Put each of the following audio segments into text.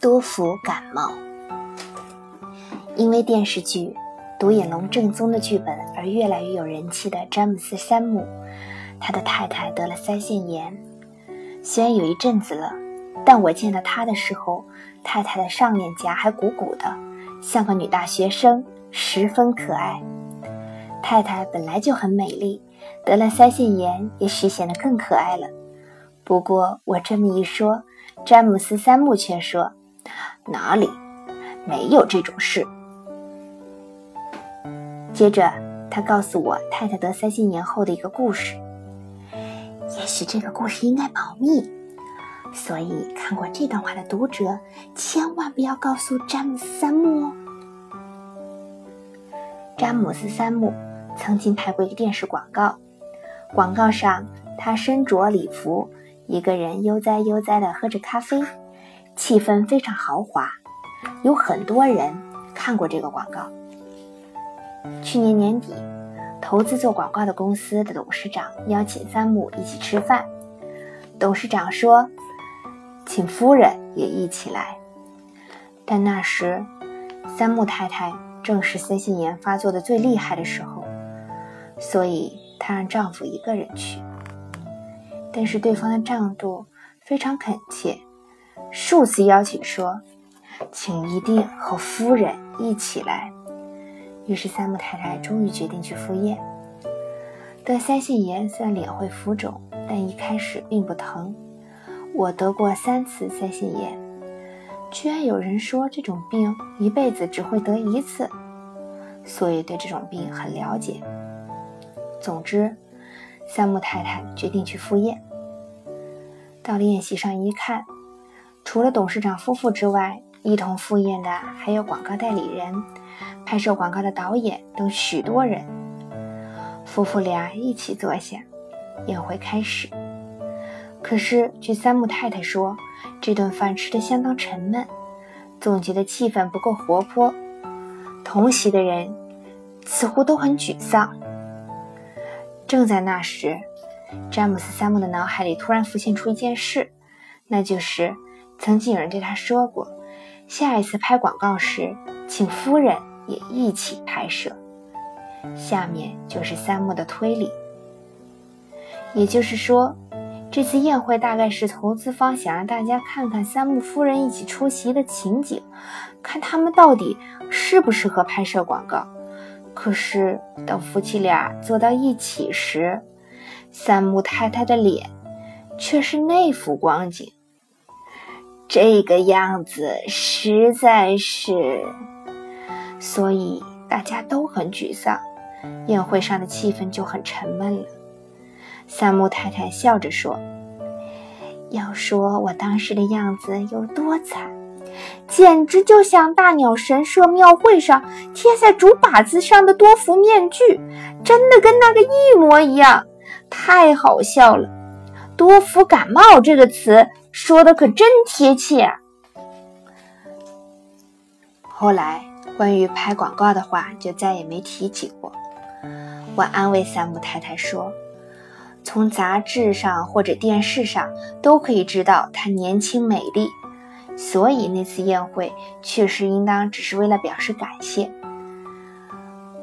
多福感冒，因为电视剧《独眼龙》正宗的剧本而越来越有人气的詹姆斯·山姆，他的太太得了腮腺炎。虽然有一阵子了，但我见到他的时候，太太的上脸颊还鼓鼓的，像个女大学生，十分可爱。太太本来就很美丽，得了腮腺炎，也许显得更可爱了。不过我这么一说，詹姆斯·三木却说。哪里没有这种事？接着，他告诉我太太得腮腺炎后的一个故事。也许这个故事应该保密，所以看过这段话的读者千万不要告诉詹姆斯·三木哦。詹姆斯·三木曾经拍过一个电视广告，广告上他身着礼服，一个人悠哉悠哉地喝着咖啡。气氛非常豪华，有很多人看过这个广告。去年年底，投资做广告的公司的董事长邀请三木一起吃饭。董事长说：“请夫人也一起来。”但那时，三木太太正是腮腺炎发作的最厉害的时候，所以她让丈夫一个人去。但是对方的丈夫非常恳切。数次邀请说：“请一定和夫人一起来。”于是三木太太终于决定去赴宴。得腮腺炎虽然脸会浮肿，但一开始并不疼。我得过三次腮腺炎，居然有人说这种病一辈子只会得一次，所以对这种病很了解。总之，三木太太决定去赴宴。到了宴席上一看。除了董事长夫妇之外，一同赴宴的还有广告代理人、拍摄广告的导演等许多人。夫妇俩一起坐下，宴会开始。可是，据三木太太说，这顿饭吃得相当沉闷，总觉得气氛不够活泼。同席的人似乎都很沮丧。正在那时，詹姆斯·三木的脑海里突然浮现出一件事，那就是。曾经有人对他说过，下一次拍广告时，请夫人也一起拍摄。下面就是三木的推理，也就是说，这次宴会大概是投资方想让大家看看三木夫人一起出席的情景，看他们到底适不适合拍摄广告。可是等夫妻俩坐到一起时，三木太太的脸却是那副光景。这个样子实在是，所以大家都很沮丧，宴会上的气氛就很沉闷了。三木太太笑着说：“要说我当时的样子有多惨，简直就像大鸟神社庙会上贴在竹把子上的多福面具，真的跟那个一模一样，太好笑了。多福感冒这个词。”说的可真贴切。后来关于拍广告的话就再也没提起过。我安慰三木太太说：“从杂志上或者电视上都可以知道她年轻美丽，所以那次宴会确实应当只是为了表示感谢。”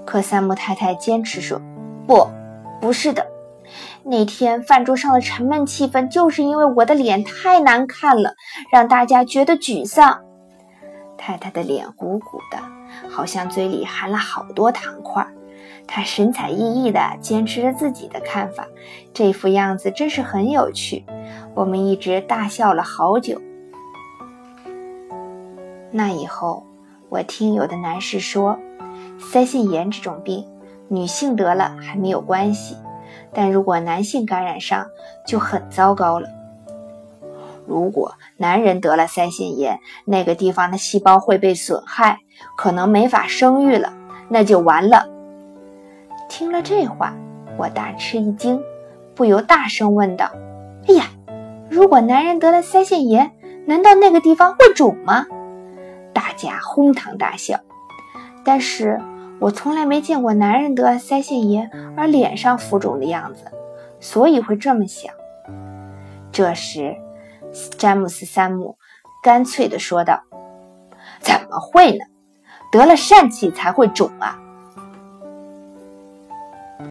可三木太太坚持说：“不，不是的。”那天饭桌上的沉闷气氛，就是因为我的脸太难看了，让大家觉得沮丧。太太的脸鼓鼓的，好像嘴里含了好多糖块。她神采奕奕的坚持着自己的看法，这副样子真是很有趣。我们一直大笑了好久。那以后，我听有的男士说，腮腺炎这种病，女性得了还没有关系。但如果男性感染上，就很糟糕了。如果男人得了腮腺炎，那个地方的细胞会被损害，可能没法生育了，那就完了。听了这话，我大吃一惊，不由大声问道：“哎呀，如果男人得了腮腺炎，难道那个地方会肿吗？”大家哄堂大笑。但是。我从来没见过男人得腮腺炎而脸上浮肿的样子，所以会这么想。这时，詹姆斯·三木干脆地说道：“怎么会呢？得了疝气才会肿啊！